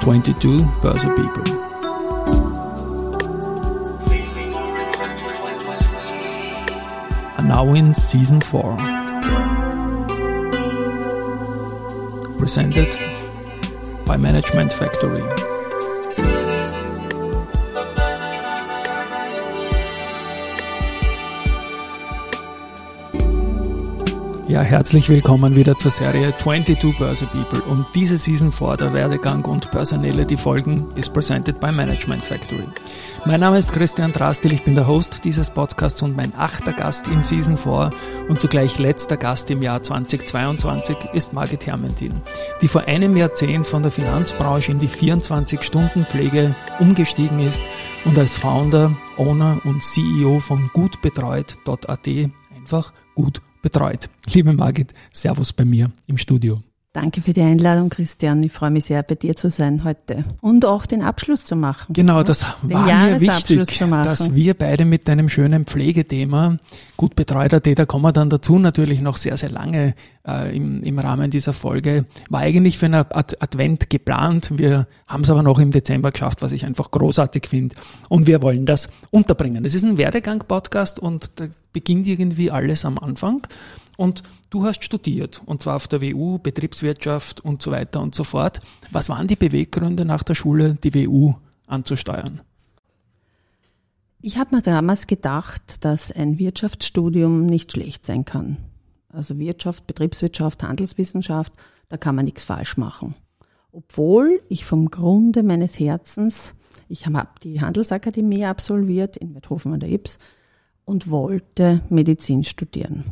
22 Börse People. Are now in season 4. Presented by Management Factory. Ja, herzlich willkommen wieder zur Serie 22 Börse People und diese Season 4 der Werdegang und Personelle, die folgen, ist presented by Management Factory. Mein Name ist Christian Drastil, ich bin der Host dieses Podcasts und mein achter Gast in Season 4 und zugleich letzter Gast im Jahr 2022 ist Margit Hermentin, die vor einem Jahrzehnt von der Finanzbranche in die 24-Stunden-Pflege umgestiegen ist und als Founder, Owner und CEO von gutbetreut.at einfach gut betreut. Liebe Margit, Servus bei mir im Studio. Danke für die Einladung, Christian. Ich freue mich sehr, bei dir zu sein heute und auch den Abschluss zu machen. Genau, das den war mir wichtig, dass wir beide mit deinem schönen Pflegethema gut betreuter da kommen wir dann dazu natürlich noch sehr, sehr lange äh, im, im Rahmen dieser Folge. War eigentlich für einen Ad Advent geplant. Wir haben es aber noch im Dezember geschafft, was ich einfach großartig finde. Und wir wollen das unterbringen. Es ist ein Werdegang-Podcast und da beginnt irgendwie alles am Anfang. Und du hast studiert, und zwar auf der WU, Betriebswirtschaft und so weiter und so fort. Was waren die Beweggründe nach der Schule, die WU anzusteuern? Ich habe mir damals gedacht, dass ein Wirtschaftsstudium nicht schlecht sein kann. Also Wirtschaft, Betriebswirtschaft, Handelswissenschaft, da kann man nichts falsch machen. Obwohl ich vom Grunde meines Herzens, ich habe die Handelsakademie absolviert in Werthofen an der Ips und wollte Medizin studieren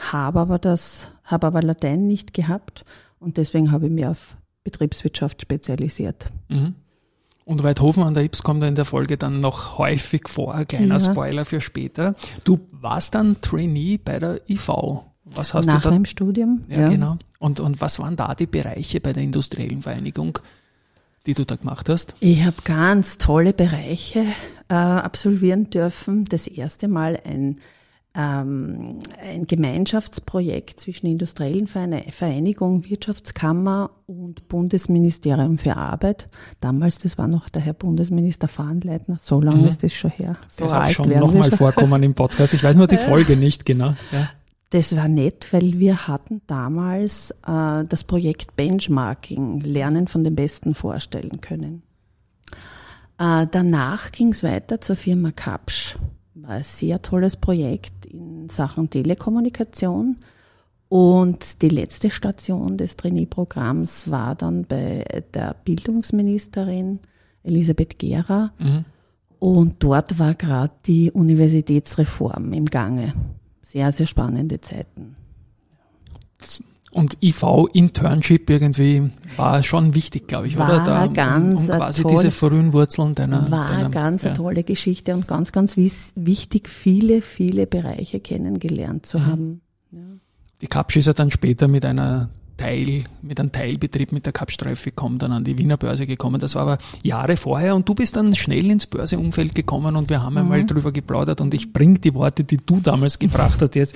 habe aber das, habe aber Latein nicht gehabt und deswegen habe ich mich auf Betriebswirtschaft spezialisiert. Mhm. Und Weidhofen an der Ips kommt in der Folge dann noch häufig vor. Kleiner ja. Spoiler für später. Du warst dann Trainee bei der IV. Was hast Nach du da? dem Studium. Ja, ja, genau. Und, und was waren da die Bereiche bei der industriellen Vereinigung, die du da gemacht hast? Ich habe ganz tolle Bereiche äh, absolvieren dürfen. Das erste Mal ein ähm, ein Gemeinschaftsprojekt zwischen industriellen Vereinigung, Wirtschaftskammer und Bundesministerium für Arbeit. Damals, das war noch der Herr Bundesminister Fahnleitner, so lange mhm. ist das schon her. So der ist auch schon nochmal vorkommen im Podcast. Ich weiß nur die Folge nicht genau. Ja. Das war nett, weil wir hatten damals äh, das Projekt Benchmarking, Lernen von den Besten vorstellen können. Äh, danach ging es weiter zur Firma Kapsch war ein sehr tolles Projekt in Sachen Telekommunikation. Und die letzte Station des Trainee-Programms war dann bei der Bildungsministerin Elisabeth Gera. Mhm. Und dort war gerade die Universitätsreform im Gange. Sehr, sehr spannende Zeiten. Und IV-Internship irgendwie war schon wichtig, glaube ich, war oder? Da, ganz um, um quasi tolle, diese frühen Wurzeln deiner. War deiner, ganz ja. eine tolle Geschichte und ganz, ganz wichtig, viele, viele Bereiche kennengelernt zu mhm. haben. Ja. Die Kapsch ist ja dann später mit einer Teil, mit einem Teilbetrieb mit der Kapstreife gekommen, dann an die Wiener Börse gekommen. Das war aber Jahre vorher und du bist dann schnell ins Börseumfeld gekommen und wir haben mhm. einmal drüber geplaudert und ich bring die Worte, die du damals gebracht hast jetzt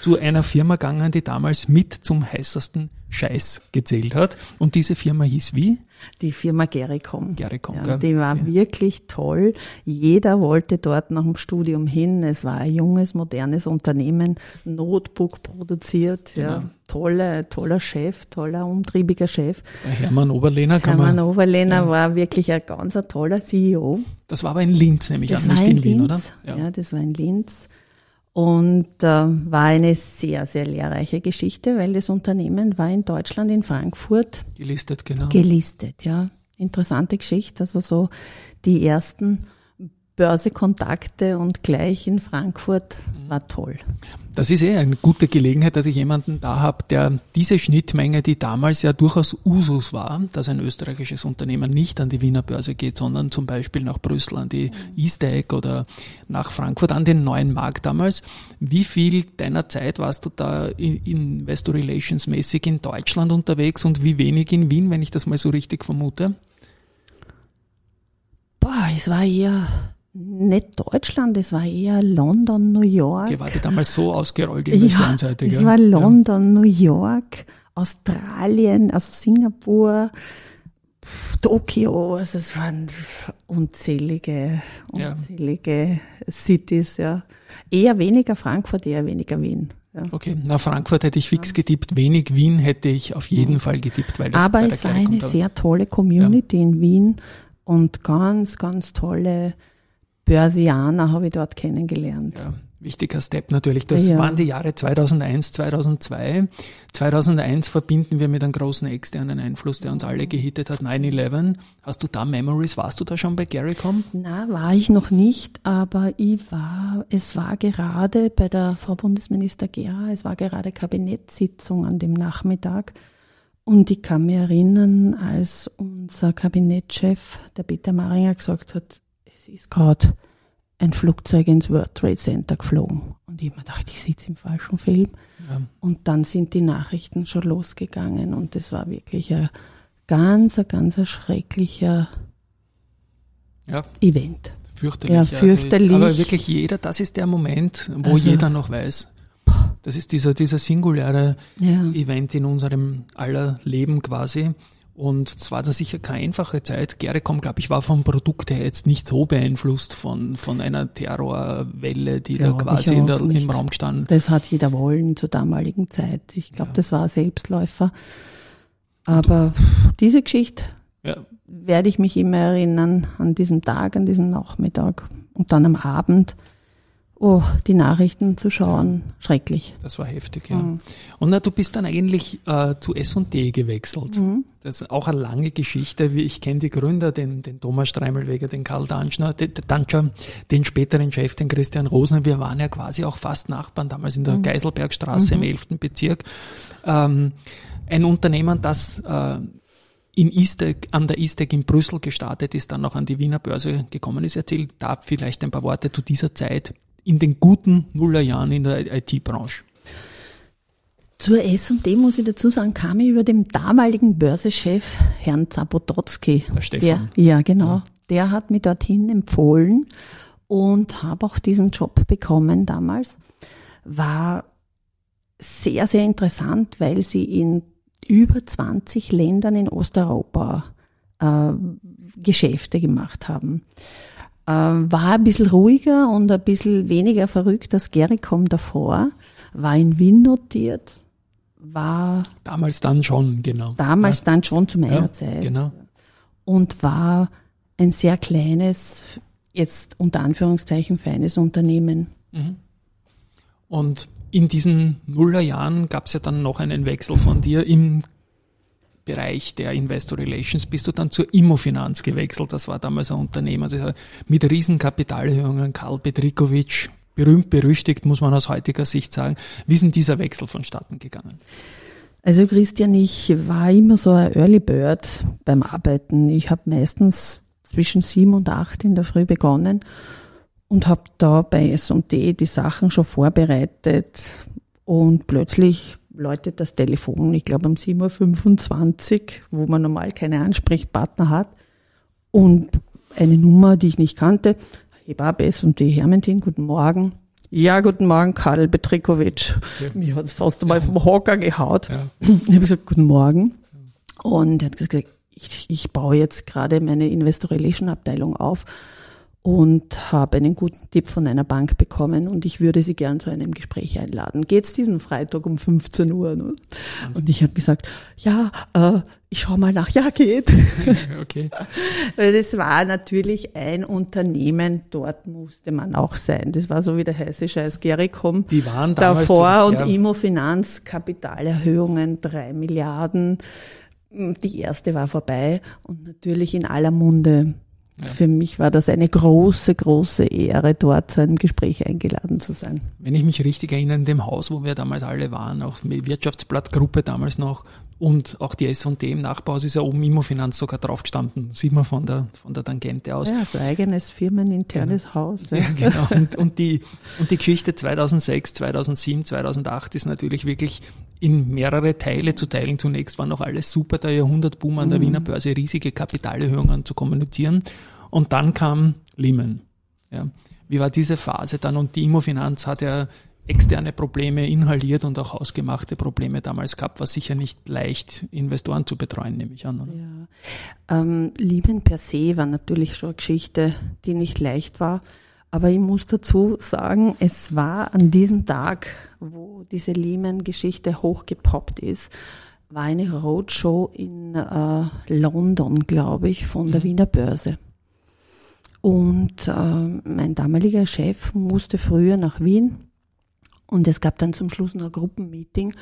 zu einer Firma gegangen, die damals mit zum heißesten Scheiß gezählt hat. Und diese Firma hieß wie? Die Firma Gericom. Gericom, ja, Die war ja. wirklich toll. Jeder wollte dort nach dem Studium hin. Es war ein junges, modernes Unternehmen, Notebook produziert. Genau. Ja, toller, toller Chef, toller, umtriebiger Chef. Hermann Oberlehner kann Hermann man. Oberlehner ja. war wirklich ein ganz toller CEO. Das war aber in Linz, nämlich das an, nicht in, in Wien, oder? Ja. ja, das war in Linz. Und äh, war eine sehr, sehr lehrreiche Geschichte, weil das Unternehmen war in Deutschland, in Frankfurt. Gelistet, genau. Gelistet, ja. Interessante Geschichte. Also so die ersten Börsekontakte und gleich in Frankfurt war toll. Das ist eh eine gute Gelegenheit, dass ich jemanden da habe, der diese Schnittmenge, die damals ja durchaus Usus war, dass ein österreichisches Unternehmen nicht an die Wiener Börse geht, sondern zum Beispiel nach Brüssel an die Eastec oder nach Frankfurt an den neuen Markt damals. Wie viel deiner Zeit warst du da Investor Relations mäßig in Deutschland unterwegs und wie wenig in Wien, wenn ich das mal so richtig vermute? Boah, es war eher nicht Deutschland, es war eher London, New York. Okay, war die damals so ausgerollt in ja, Es war London, ja. New York, Australien, also Singapur, Tokio, also es waren unzählige, unzählige ja. Cities, ja. Eher weniger Frankfurt, eher weniger Wien. Ja. Okay, na Frankfurt hätte ich fix getippt, wenig Wien hätte ich auf jeden Fall getippt, weil es Aber es war eine sehr tolle Community in Wien und ganz, ganz tolle Börsianer habe ich dort kennengelernt. Ja, wichtiger Step natürlich. Das ja. waren die Jahre 2001, 2002. 2001 verbinden wir mit einem großen externen Einfluss, der uns alle gehittet hat, 9-11. Hast du da Memories? Warst du da schon bei Garycom? Na, war ich noch nicht, aber ich war, es war gerade bei der Frau Bundesminister Gera, es war gerade Kabinettssitzung an dem Nachmittag. Und ich kann mich erinnern, als unser Kabinettschef, der Peter Maringer, gesagt hat, es ist gerade ein Flugzeug ins World Trade Center geflogen. Und ich habe mir gedacht, ich sitze im falschen Film. Ja. Und dann sind die Nachrichten schon losgegangen und es war wirklich ein ganz, ganz schrecklicher ja. Event. Fürchterlich. Ja, fürchterlich. Also, aber wirklich jeder, das ist der Moment, wo also, jeder noch weiß. Das ist dieser, dieser singuläre ja. Event in unserem aller Leben quasi. Und es war da sicher keine einfache Zeit. Gerecom, glaube ich, war vom Produkt her jetzt nicht so beeinflusst von, von einer Terrorwelle, die glaub da quasi in der, im Raum stand. Das hat jeder wollen zur damaligen Zeit. Ich glaube, ja. das war Selbstläufer. Aber diese Geschichte ja. werde ich mich immer erinnern an diesen Tag, an diesen Nachmittag und dann am Abend oh, die Nachrichten zu schauen, ja. schrecklich. Das war heftig, ja. Mhm. Und na, du bist dann eigentlich äh, zu S&D gewechselt. Mhm. Das ist auch eine lange Geschichte. Ich kenne die Gründer, den, den Thomas Streimelweger, den Karl Danschner, den, Danscher, den späteren Chef, den Christian Rosner. Wir waren ja quasi auch fast Nachbarn damals in der mhm. Geiselbergstraße im 11. Mhm. Bezirk. Ähm, ein Unternehmen, das äh, in Eastec, an der Eastec in Brüssel gestartet ist, dann noch an die Wiener Börse gekommen ist. Erzähl da vielleicht ein paar Worte zu dieser Zeit in den guten Nullerjahren in der IT-Branche? Zur S&D muss ich dazu sagen, kam ich über den damaligen Börsechef Herrn Zapototzki. Der Stefan. Der, ja, genau. Ja. Der hat mich dorthin empfohlen und habe auch diesen Job bekommen damals. War sehr, sehr interessant, weil sie in über 20 Ländern in Osteuropa äh, Geschäfte gemacht haben. Ähm, war ein bisschen ruhiger und ein bisschen weniger verrückt als Gericom davor, war in Wien notiert, war. Damals dann schon, genau. Damals ja. dann schon zu meiner ja, Zeit. Genau. Und war ein sehr kleines, jetzt unter Anführungszeichen feines Unternehmen. Mhm. Und in diesen Nullerjahren gab es ja dann noch einen Wechsel von dir im Bereich der Investor Relations bist du dann zur Immofinanz gewechselt. Das war damals ein Unternehmer mit Riesenkapitalerhöhungen. Karl Petrikovic, berühmt, berüchtigt, muss man aus heutiger Sicht sagen. Wie ist denn dieser Wechsel vonstatten gegangen? Also Christian, ich war immer so ein Early Bird beim Arbeiten. Ich habe meistens zwischen sieben und acht in der Früh begonnen und habe da bei S&D die Sachen schon vorbereitet und plötzlich läutet das Telefon, ich glaube um 7.25 Uhr, wo man normal keine Ansprechpartner hat. Und eine Nummer, die ich nicht kannte. Hebabes und die Hermentin, guten Morgen. Ja, guten Morgen, Karl Petrikovic. Ja. Mich hat es fast einmal vom Hocker gehaut. Ja. Ich habe gesagt, guten Morgen. Und er hat gesagt, ich, ich baue jetzt gerade meine Investor Relation Abteilung auf und habe einen guten Tipp von einer Bank bekommen und ich würde Sie gern zu einem Gespräch einladen. Geht's diesen Freitag um 15 Uhr? Ne? Und ich habe gesagt, ja, äh, ich schau mal nach. Ja, geht. Okay. Weil das war natürlich ein Unternehmen, dort musste man auch sein. Das war so wie der heiße Scheiß Gericom. Die waren damals davor so, ja. und Immofinanz, Kapitalerhöhungen, drei Milliarden. Die erste war vorbei und natürlich in aller Munde ja. Für mich war das eine große, große Ehre, dort zu einem Gespräch eingeladen zu sein. Wenn ich mich richtig erinnere, in dem Haus, wo wir damals alle waren, auch die Wirtschaftsblattgruppe damals noch und auch die S&D im Nachbarhaus ist ja oben Immofinanz sogar drauf gestanden. Sieht man von der, von der Tangente aus. Ja, so eigenes firmeninternes genau. Haus. Ja, ja genau. Und, und, die, und die Geschichte 2006, 2007, 2008 ist natürlich wirklich in mehrere Teile zu teilen. Zunächst war noch alles super, der Jahrhundertboom an der mhm. Wiener Börse, riesige Kapitalerhöhungen zu kommunizieren. Und dann kam Lehman. Ja. Wie war diese Phase dann? Und die Immofinanz hat ja externe Probleme inhaliert und auch hausgemachte Probleme damals gehabt, war sicher nicht leicht, Investoren zu betreuen, nehme ich an. Oder? Ja. Ähm, Lieben per se war natürlich schon eine Geschichte, die nicht leicht war. Aber ich muss dazu sagen, es war an diesem Tag, wo diese Lehman-Geschichte hochgepoppt ist, war eine Roadshow in äh, London, glaube ich, von mhm. der Wiener Börse. Und äh, mein damaliger Chef musste früher nach Wien und es gab dann zum Schluss noch ein Gruppenmeeting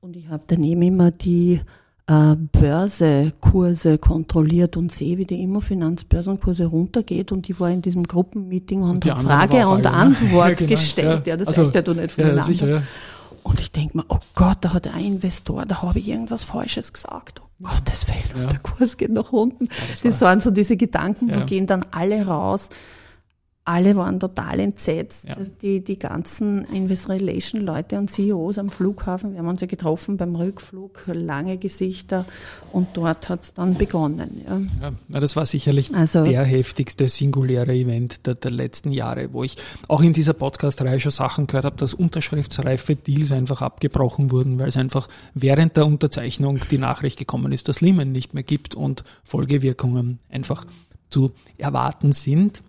und ich habe daneben immer die äh, Börsekurse kontrolliert und sehe, wie die Immofinanzbörsenkurse runtergeht und ich war in diesem Gruppenmeeting und, und habe Frage und? Antwort ja, genau, gestellt. Ja, ja das also, heißt ja du nicht voneinander. Ja, sicher, ja. Und ich denke mir, oh Gott, da hat ein Investor, da habe ich irgendwas Falsches gesagt. Oh Gottes Willen, ja. der Kurs geht nach unten. das, das waren so diese Gedanken, ja. wo gehen dann alle raus alle waren total entsetzt. Ja. Die, die ganzen Investor Relation Leute und CEOs am Flughafen, wir haben uns ja getroffen beim Rückflug, lange Gesichter und dort hat es dann begonnen. Ja. ja, das war sicherlich also, der heftigste singuläre Event der, der letzten Jahre, wo ich auch in dieser Podcast-Reihe schon Sachen gehört habe, dass unterschriftsreife Deals einfach abgebrochen wurden, weil es einfach während der Unterzeichnung die Nachricht gekommen ist, dass Lehman nicht mehr gibt und Folgewirkungen einfach zu erwarten sind.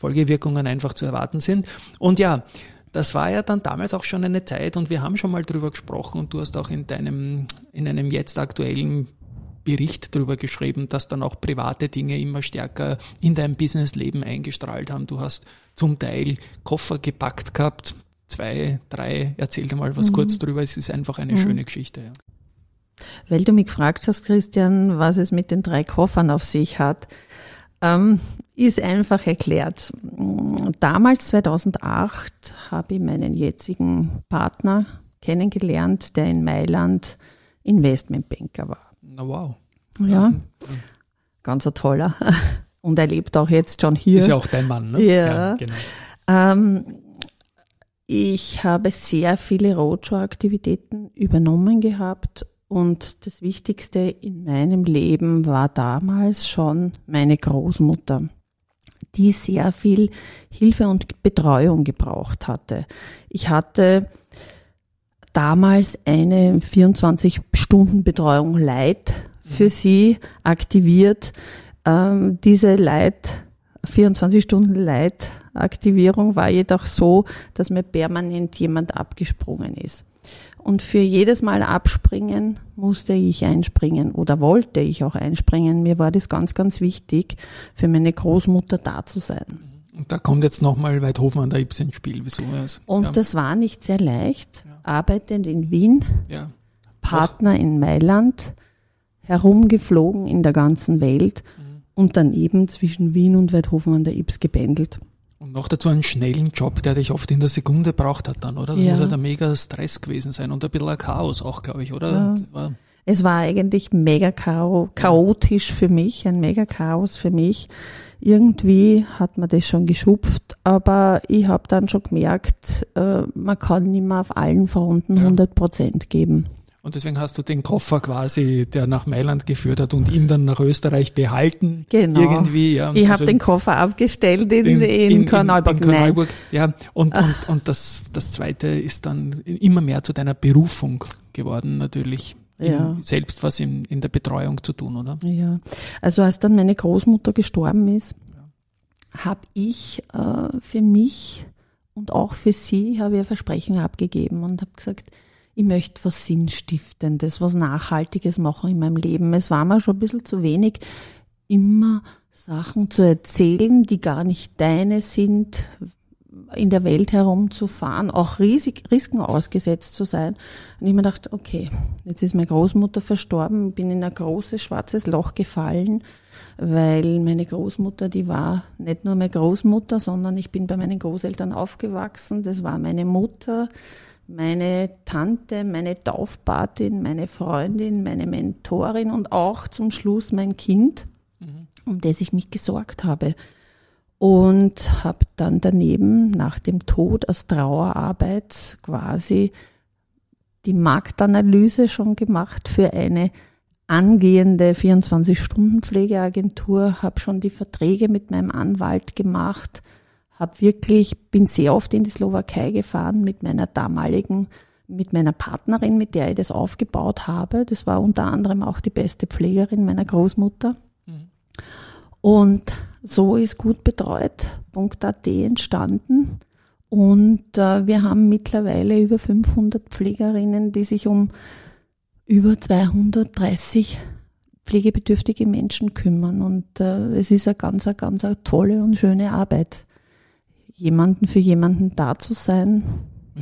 Folgewirkungen einfach zu erwarten sind. Und ja, das war ja dann damals auch schon eine Zeit und wir haben schon mal drüber gesprochen und du hast auch in deinem, in einem jetzt aktuellen Bericht darüber geschrieben, dass dann auch private Dinge immer stärker in dein Businessleben eingestrahlt haben. Du hast zum Teil Koffer gepackt gehabt, zwei, drei, erzähl dir mal was mhm. kurz drüber, es ist einfach eine mhm. schöne Geschichte. Ja. Weil du mich gefragt hast, Christian, was es mit den drei Koffern auf sich hat. Ähm, ist einfach erklärt. Damals, 2008, habe ich meinen jetzigen Partner kennengelernt, der in Mailand Investmentbanker war. Na wow. Ja, ganz ein toller. Und er lebt auch jetzt schon hier. Ist ja auch dein Mann, ne? Ja. ja genau. Ähm, ich habe sehr viele Roadshow-Aktivitäten übernommen gehabt und das Wichtigste in meinem Leben war damals schon meine Großmutter, die sehr viel Hilfe und Betreuung gebraucht hatte. Ich hatte damals eine 24-Stunden-Betreuung Light für mhm. sie aktiviert. Ähm, diese Light, 24 Stunden Light Aktivierung war jedoch so, dass mir permanent jemand abgesprungen ist. Und für jedes Mal abspringen musste ich einspringen oder wollte ich auch einspringen. Mir war das ganz, ganz wichtig, für meine Großmutter da zu sein. Und da kommt jetzt nochmal Weidhofen an der Ips ins Spiel. Wieso? Und ja. das war nicht sehr leicht. Ja. Arbeitend in Wien, ja. Partner Doch. in Mailand, herumgeflogen in der ganzen Welt mhm. und dann eben zwischen Wien und Weidhofen an der Ips gependelt. Und noch dazu einen schnellen Job, der dich oft in der Sekunde braucht hat dann, oder? Das ja. muss ja der mega Stress gewesen sein und ein bisschen ein Chaos auch, glaube ich, oder? Ja. War es war eigentlich mega chaotisch für mich, ein mega Chaos für mich. Irgendwie hat man das schon geschupft, aber ich habe dann schon gemerkt, äh, man kann nicht mehr auf allen Fronten 100 Prozent geben. Und deswegen hast du den Koffer quasi, der nach Mailand geführt hat und ihn dann nach Österreich behalten. Genau. Irgendwie, ja. Ich also habe den Koffer abgestellt in, in, in, in Korneuburg. In, Korneuburg. Ja, und, und, und das, das zweite ist dann immer mehr zu deiner Berufung geworden, natürlich. Ja. selbst was in, in der Betreuung zu tun, oder? Ja. Also als dann meine Großmutter gestorben ist, ja. habe ich äh, für mich und auch für sie habe ich ein Versprechen abgegeben und habe gesagt, ich möchte was Sinnstiftendes, was Nachhaltiges machen in meinem Leben. Es war mir schon ein bisschen zu wenig, immer Sachen zu erzählen, die gar nicht deine sind, in der Welt herumzufahren, auch riesig, Risiken ausgesetzt zu sein. Und ich mir dachte, okay, jetzt ist meine Großmutter verstorben, bin in ein großes schwarzes Loch gefallen, weil meine Großmutter, die war nicht nur meine Großmutter, sondern ich bin bei meinen Großeltern aufgewachsen. Das war meine Mutter, meine Tante, meine Taufpatin, meine Freundin, meine Mentorin und auch zum Schluss mein Kind, mhm. um das ich mich gesorgt habe. Und habe dann daneben nach dem Tod als Trauerarbeit quasi die Marktanalyse schon gemacht für eine angehende 24-Stunden-Pflegeagentur, habe schon die Verträge mit meinem Anwalt gemacht, habe wirklich, bin sehr oft in die Slowakei gefahren mit meiner damaligen, mit meiner Partnerin, mit der ich das aufgebaut habe. Das war unter anderem auch die beste Pflegerin meiner Großmutter. Mhm. Und so ist gut betreut.at entstanden. Und äh, wir haben mittlerweile über 500 Pflegerinnen, die sich um über 230 pflegebedürftige Menschen kümmern. Und äh, es ist eine ganz, eine ganz eine tolle und schöne Arbeit, jemanden für jemanden da zu sein,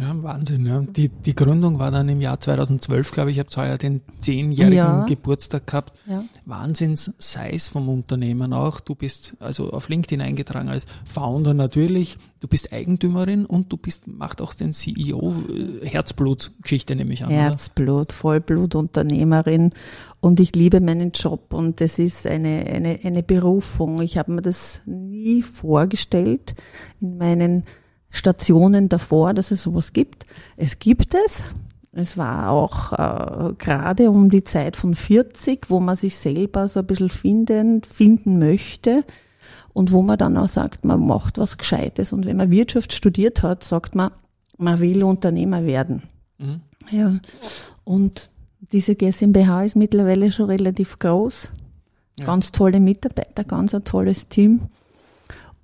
ja, Wahnsinn. Ja. Die, die Gründung war dann im Jahr 2012, glaube ich, habt heuer den zehnjährigen ja. Geburtstag gehabt. Ja. Wahnsinns-Size vom Unternehmen auch. Du bist also auf LinkedIn eingetragen als Founder natürlich. Du bist Eigentümerin und du bist, macht auch den CEO äh, Herzblut-Geschichte nehme ich an. Herzblut, Vollblut-Unternehmerin und ich liebe meinen Job und das ist eine, eine, eine Berufung. Ich habe mir das nie vorgestellt in meinen Stationen davor, dass es sowas gibt. Es gibt es. Es war auch äh, gerade um die Zeit von 40, wo man sich selber so ein bisschen finden, finden möchte und wo man dann auch sagt, man macht was Gescheites. Und wenn man Wirtschaft studiert hat, sagt man, man will Unternehmer werden. Mhm. Ja. Und diese GmbH ist mittlerweile schon relativ groß. Ja. Ganz tolle Mitarbeiter, ganz ein tolles Team.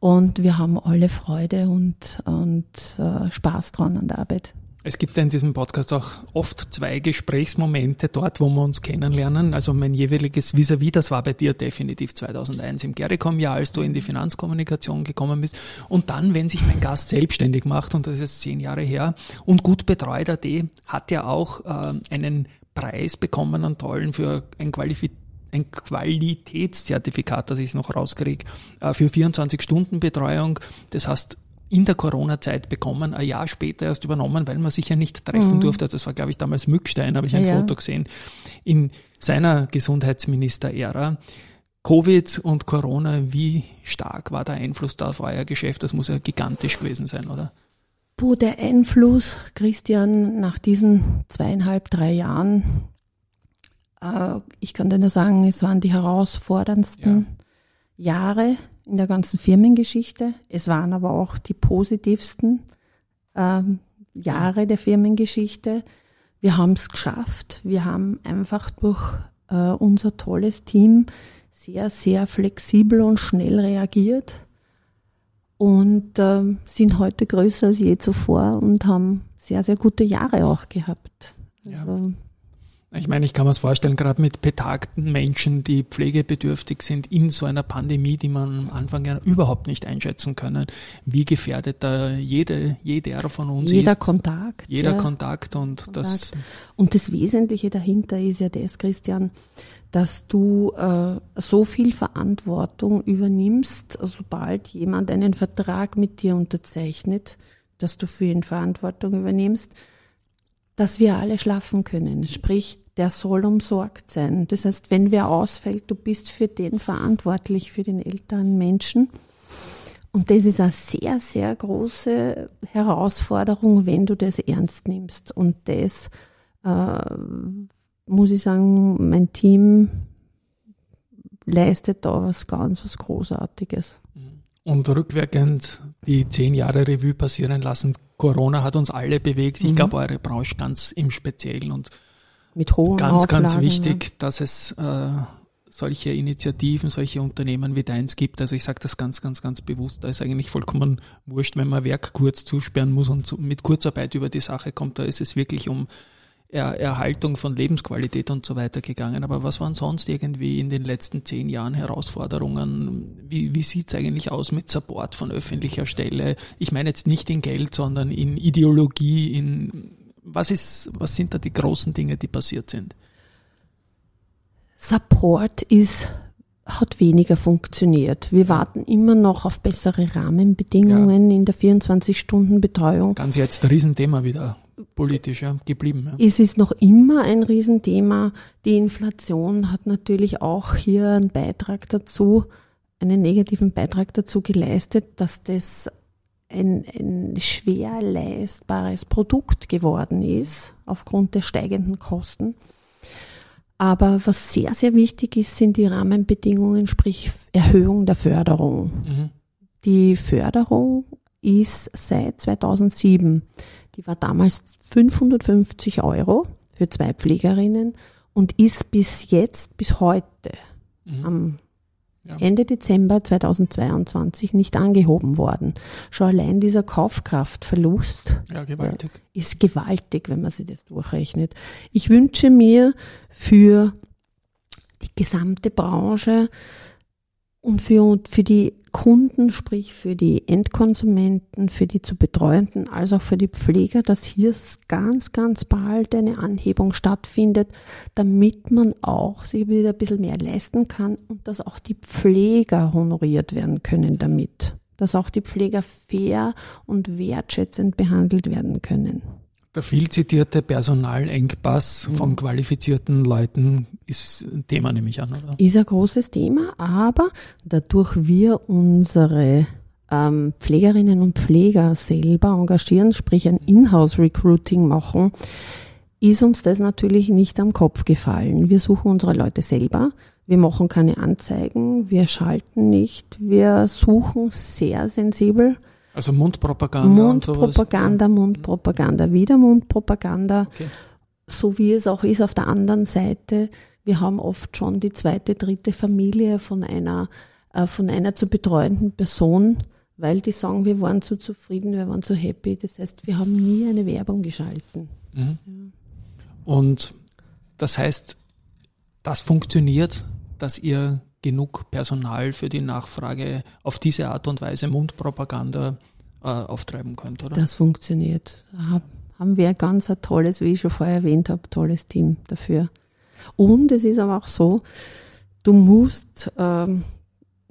Und wir haben alle Freude und, und äh, Spaß dran an der Arbeit. Es gibt ja in diesem Podcast auch oft zwei Gesprächsmomente dort, wo wir uns kennenlernen. Also mein jeweiliges Vis-à-vis, -vis, das war bei dir definitiv 2001 im Gericom-Jahr, als du in die Finanzkommunikation gekommen bist. Und dann, wenn sich mein Gast selbstständig macht, und das ist jetzt zehn Jahre her, und gut betreut AD, hat ja auch äh, einen Preis bekommen, einen tollen für ein qualifiziertes ein Qualitätszertifikat, das ich noch rauskriege, äh, für 24-Stunden-Betreuung. Das heißt, in der Corona-Zeit bekommen, ein Jahr später erst übernommen, weil man sich ja nicht treffen mhm. durfte. Das war, glaube ich, damals Mückstein, habe ich ein ja. Foto gesehen, in seiner Gesundheitsminister-Ära. Covid und Corona, wie stark war der Einfluss da auf euer Geschäft? Das muss ja gigantisch gewesen sein, oder? Puh, der Einfluss, Christian, nach diesen zweieinhalb, drei Jahren ich kann dir nur sagen, es waren die herausforderndsten ja. Jahre in der ganzen Firmengeschichte. Es waren aber auch die positivsten ähm, Jahre der Firmengeschichte. Wir haben es geschafft. Wir haben einfach durch äh, unser tolles Team sehr, sehr flexibel und schnell reagiert und äh, sind heute größer als je zuvor und haben sehr, sehr gute Jahre auch gehabt. Also, ich meine, ich kann mir es vorstellen, gerade mit betagten Menschen, die pflegebedürftig sind, in so einer Pandemie, die man am Anfang ja überhaupt nicht einschätzen können, wie gefährdet da jede, jeder von uns jeder ist. Kontakt. Jeder ja. Kontakt und Kontakt. das. Und das Wesentliche dahinter ist ja das, Christian, dass du äh, so viel Verantwortung übernimmst, sobald jemand einen Vertrag mit dir unterzeichnet, dass du für ihn Verantwortung übernimmst, dass wir alle schlafen können. Sprich, der soll umsorgt sein. Das heißt, wenn wer ausfällt, du bist für den verantwortlich, für den älteren Menschen. Und das ist eine sehr, sehr große Herausforderung, wenn du das ernst nimmst. Und das, äh, muss ich sagen, mein Team leistet da was ganz, was Großartiges. Und rückwirkend die zehn Jahre Revue passieren lassen. Corona hat uns alle bewegt. Ich mhm. glaube, eure Branche ganz im Speziellen und mit hohen Ganz, Auflagen, ganz wichtig, ja. dass es äh, solche Initiativen, solche Unternehmen wie deins gibt. Also ich sage das ganz, ganz, ganz bewusst. Da ist eigentlich vollkommen wurscht, wenn man Werk kurz zusperren muss und mit Kurzarbeit über die Sache kommt. Da ist es wirklich um er Erhaltung von Lebensqualität und so weiter gegangen. Aber was waren sonst irgendwie in den letzten zehn Jahren Herausforderungen? Wie, wie sieht es eigentlich aus mit Support von öffentlicher Stelle? Ich meine jetzt nicht in Geld, sondern in Ideologie, in was ist, was sind da die großen Dinge, die passiert sind? Support ist hat weniger funktioniert. Wir warten immer noch auf bessere Rahmenbedingungen ja. in der 24-Stunden-Betreuung. Ganz jetzt ein Riesenthema wieder politisch ja, geblieben. Ja. Es ist noch immer ein Riesenthema. Die Inflation hat natürlich auch hier einen Beitrag dazu, einen negativen Beitrag dazu geleistet, dass das ein, ein schwer leistbares Produkt geworden ist aufgrund der steigenden Kosten. Aber was sehr, sehr wichtig ist, sind die Rahmenbedingungen, sprich Erhöhung der Förderung. Mhm. Die Förderung ist seit 2007. Die war damals 550 Euro für zwei Pflegerinnen und ist bis jetzt, bis heute, mhm. am ja. Ende Dezember 2022 nicht angehoben worden. Schon allein dieser Kaufkraftverlust ja, gewaltig. ist gewaltig, wenn man sich das durchrechnet. Ich wünsche mir für die gesamte Branche und für, für die Kunden, sprich für die Endkonsumenten, für die zu Betreuenden, als auch für die Pfleger, dass hier ganz, ganz bald eine Anhebung stattfindet, damit man auch sich wieder ein bisschen mehr leisten kann und dass auch die Pfleger honoriert werden können damit. Dass auch die Pfleger fair und wertschätzend behandelt werden können. Der viel zitierte Personalengpass von mhm. qualifizierten Leuten ist ein Thema, nehme ich an, oder? Ist ein großes Thema, aber dadurch wir unsere ähm, Pflegerinnen und Pfleger selber engagieren, sprich ein Inhouse-Recruiting machen, ist uns das natürlich nicht am Kopf gefallen. Wir suchen unsere Leute selber. Wir machen keine Anzeigen, wir schalten nicht, wir suchen sehr sensibel also Mundpropaganda. Mundpropaganda, Mundpropaganda, wieder Mundpropaganda. Okay. So wie es auch ist auf der anderen Seite. Wir haben oft schon die zweite, dritte Familie von einer, äh, von einer zu betreuenden Person, weil die sagen, wir waren zu zufrieden, wir waren zu happy. Das heißt, wir haben nie eine Werbung geschalten. Mhm. Ja. Und das heißt, das funktioniert, dass ihr genug Personal für die Nachfrage auf diese Art und Weise Mundpropaganda äh, auftreiben könnt, oder? Das funktioniert. Haben wir ein ganz ein tolles, wie ich schon vorher erwähnt habe, tolles Team dafür. Und es ist aber auch so, du musst, ähm,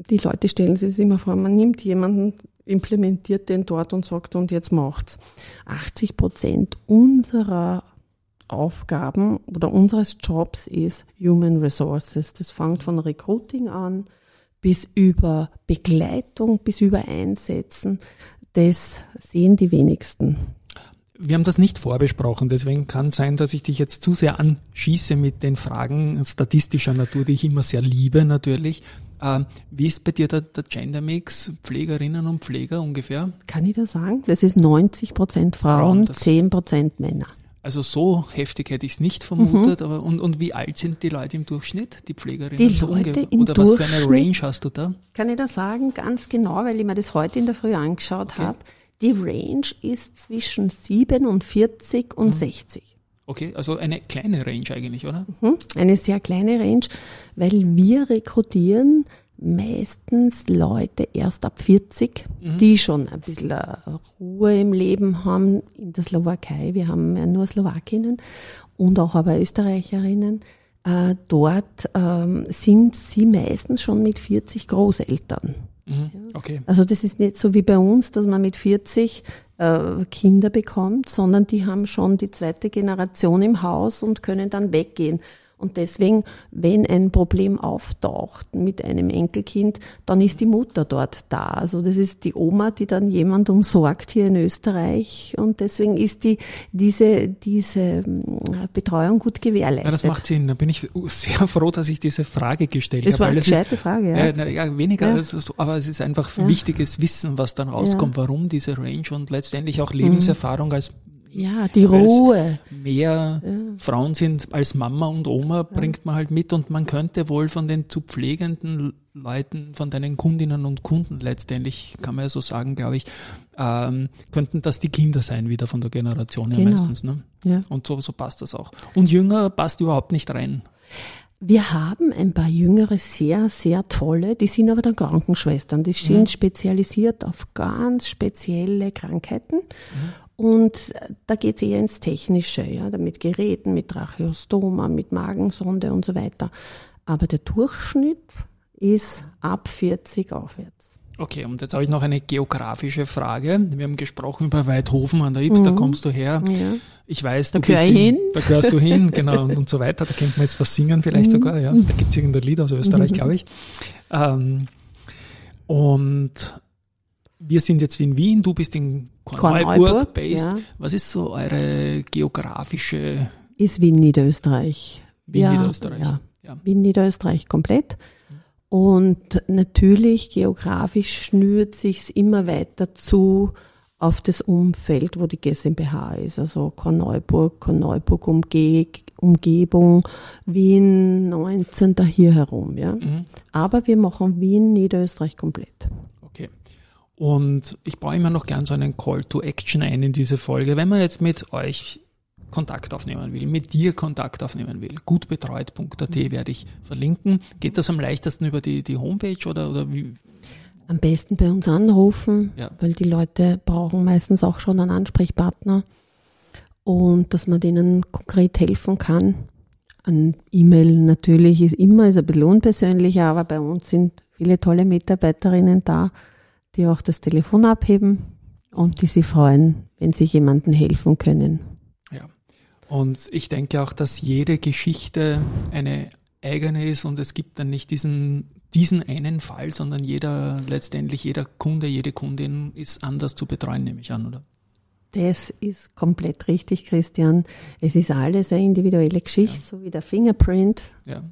die Leute stellen sich immer vor, man nimmt jemanden, implementiert den dort und sagt, und jetzt macht's. 80 Prozent unserer Aufgaben oder unseres Jobs ist Human Resources. Das fängt von Recruiting an bis über Begleitung, bis über Einsetzen. Das sehen die wenigsten. Wir haben das nicht vorbesprochen, deswegen kann es sein, dass ich dich jetzt zu sehr anschieße mit den Fragen statistischer Natur, die ich immer sehr liebe natürlich. Ähm, wie ist bei dir der, der Gender Mix, Pflegerinnen und Pfleger ungefähr? Kann ich das sagen? Das ist 90 Prozent Frauen, Frauen 10 Prozent Männer. Also so heftig hätte ich es nicht vermutet, mhm. aber und, und wie alt sind die Leute im Durchschnitt, die Pflegerinnen? Die so Leute im Oder was für eine Range hast du da? Kann ich da sagen, ganz genau, weil ich mir das heute in der Früh angeschaut okay. habe. Die Range ist zwischen 47 und mhm. 60. Okay, also eine kleine Range eigentlich, oder? Mhm. Eine sehr kleine Range, weil wir rekrutieren meistens Leute erst ab 40, mhm. die schon ein bisschen äh, Ruhe im Leben haben in der Slowakei. Wir haben ja nur Slowakinnen und auch aber Österreicherinnen. Äh, dort ähm, sind sie meistens schon mit 40 Großeltern. Mhm. Okay. Also das ist nicht so wie bei uns, dass man mit 40 äh, Kinder bekommt, sondern die haben schon die zweite Generation im Haus und können dann weggehen. Und deswegen, wenn ein Problem auftaucht mit einem Enkelkind, dann ist die Mutter dort da. Also das ist die Oma, die dann jemand umsorgt hier in Österreich. Und deswegen ist die, diese, diese ähm, Betreuung gut gewährleistet. Ja, das macht Sinn. Da bin ich sehr froh, dass ich diese Frage gestellt das habe. Das war eine gescheite Frage, ja. Äh, ja weniger, ja. Als, aber es ist einfach wichtiges Wissen, was dann rauskommt, warum diese Range und letztendlich auch Lebenserfahrung mhm. als ja, die Ruhe. Mehr ja. Frauen sind als Mama und Oma, bringt man halt mit und man könnte wohl von den zu pflegenden Leuten, von deinen Kundinnen und Kunden letztendlich, kann man ja so sagen, glaube ich, ähm, könnten das die Kinder sein wieder von der Generation genau. meistens. Ne? Ja. Und so, so passt das auch. Und Jünger passt überhaupt nicht rein. Wir haben ein paar jüngere, sehr, sehr tolle, die sind aber dann Krankenschwestern. Die sind mhm. spezialisiert auf ganz spezielle Krankheiten. Mhm. Und da geht es eher ins Technische, ja, mit Geräten, mit Tracheostoma, mit Magensonde und so weiter. Aber der Durchschnitt ist ab 40 aufwärts. Okay, und jetzt habe ich noch eine geografische Frage. Wir haben gesprochen über Weidhofen an der Ips, mhm. da kommst du her. Ja. Ich weiß, du da bist in, hin. da gehörst du hin, genau, und, und, so weiter. Da könnte man jetzt was singen vielleicht mhm. sogar, ja. Da gibt es irgendein Lied aus Österreich, mhm. glaube ich. Ähm, und wir sind jetzt in Wien, du bist in Korneuburg based. Ja. Was ist so eure geografische? Ist Wien Niederösterreich. Wien ja, Niederösterreich. Ja. ja. Wien Niederösterreich komplett. Und natürlich geografisch schnürt sich's immer weiter zu auf das Umfeld, wo die GmbH ist. Also Korneuburg, Korneuburg Umge Umgebung, Wien 19. da hier herum. Ja. Mhm. Aber wir machen Wien, Niederösterreich komplett. Okay. Und ich baue immer noch gern so einen Call to Action ein in diese Folge. Wenn man jetzt mit euch Kontakt aufnehmen will, mit dir Kontakt aufnehmen will, gutbetreut.at werde ich verlinken. Geht das am leichtesten über die, die Homepage oder, oder wie? Am besten bei uns anrufen, ja. weil die Leute brauchen meistens auch schon einen Ansprechpartner und dass man denen konkret helfen kann. Ein E-Mail natürlich ist immer ist ein bisschen unpersönlicher, aber bei uns sind viele tolle Mitarbeiterinnen da, die auch das Telefon abheben und die sich freuen, wenn sie jemandem helfen können. Und ich denke auch, dass jede Geschichte eine eigene ist und es gibt dann nicht diesen, diesen einen Fall, sondern jeder, letztendlich jeder Kunde, jede Kundin ist anders zu betreuen, nehme ich an, oder? Das ist komplett richtig, Christian. Es ist alles eine individuelle Geschichte, ja. so wie der Fingerprint. Ja.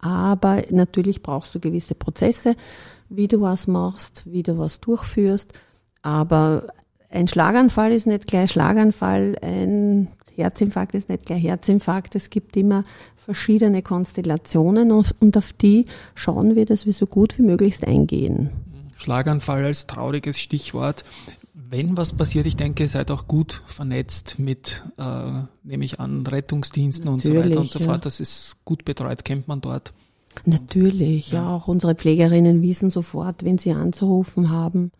Aber natürlich brauchst du gewisse Prozesse, wie du was machst, wie du was durchführst. Aber ein Schlaganfall ist nicht gleich Schlaganfall, ein Herzinfarkt ist nicht gleich Herzinfarkt. Es gibt immer verschiedene Konstellationen und auf die schauen wir, dass wir so gut wie möglichst eingehen. Schlaganfall als trauriges Stichwort. Wenn was passiert, ich denke, ihr seid auch gut vernetzt mit, äh, nehme ich an, Rettungsdiensten Natürlich, und so weiter und so fort. Das ist gut betreut, kennt man dort. Natürlich, ja. ja. Auch unsere Pflegerinnen wissen sofort, wenn sie anzurufen haben.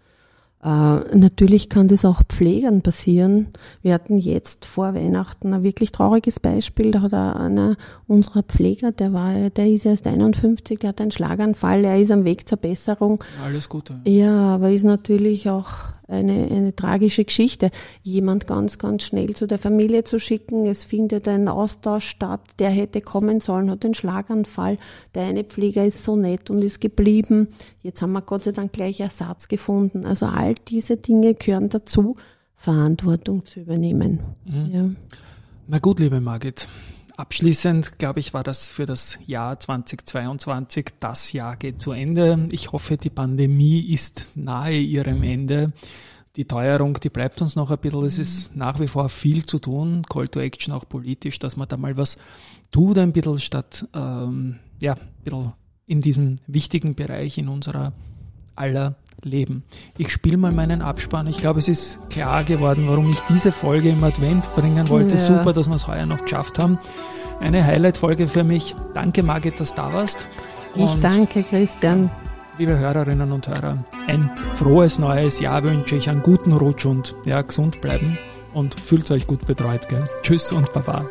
Äh, natürlich kann das auch Pflegern passieren. Wir hatten jetzt vor Weihnachten ein wirklich trauriges Beispiel. Da hat einer unserer Pfleger, der war, der ist erst 51, der hat einen Schlaganfall, er ist am Weg zur Besserung. Alles Gute. Ja, aber ist natürlich auch eine, eine tragische Geschichte, jemand ganz, ganz schnell zu der Familie zu schicken. Es findet ein Austausch statt, der hätte kommen sollen, hat einen Schlaganfall. Der eine Pfleger ist so nett und ist geblieben. Jetzt haben wir Gott sei Dank gleich Ersatz gefunden. Also all diese Dinge gehören dazu, Verantwortung zu übernehmen. Mhm. Ja. Na gut, liebe Margit. Abschließend, glaube ich, war das für das Jahr 2022. Das Jahr geht zu Ende. Ich hoffe, die Pandemie ist nahe ihrem Ende. Die Teuerung, die bleibt uns noch ein bisschen. Es ist nach wie vor viel zu tun. Call to Action auch politisch, dass man da mal was tut, ein bisschen statt, ähm, ja, ein bisschen in diesem wichtigen Bereich in unserer aller Leben. Ich spiele mal meinen Abspann. Ich glaube, es ist klar geworden, warum ich diese Folge im Advent bringen wollte. Ja. Super, dass wir es heuer noch geschafft haben. Eine Highlight-Folge für mich. Danke, Margit, dass du da warst. Und ich danke, Christian. Liebe Hörerinnen und Hörer, ein frohes neues Jahr wünsche ich, einen guten Rutsch und ja, gesund bleiben und fühlt euch gut betreut. Gell? Tschüss und Baba.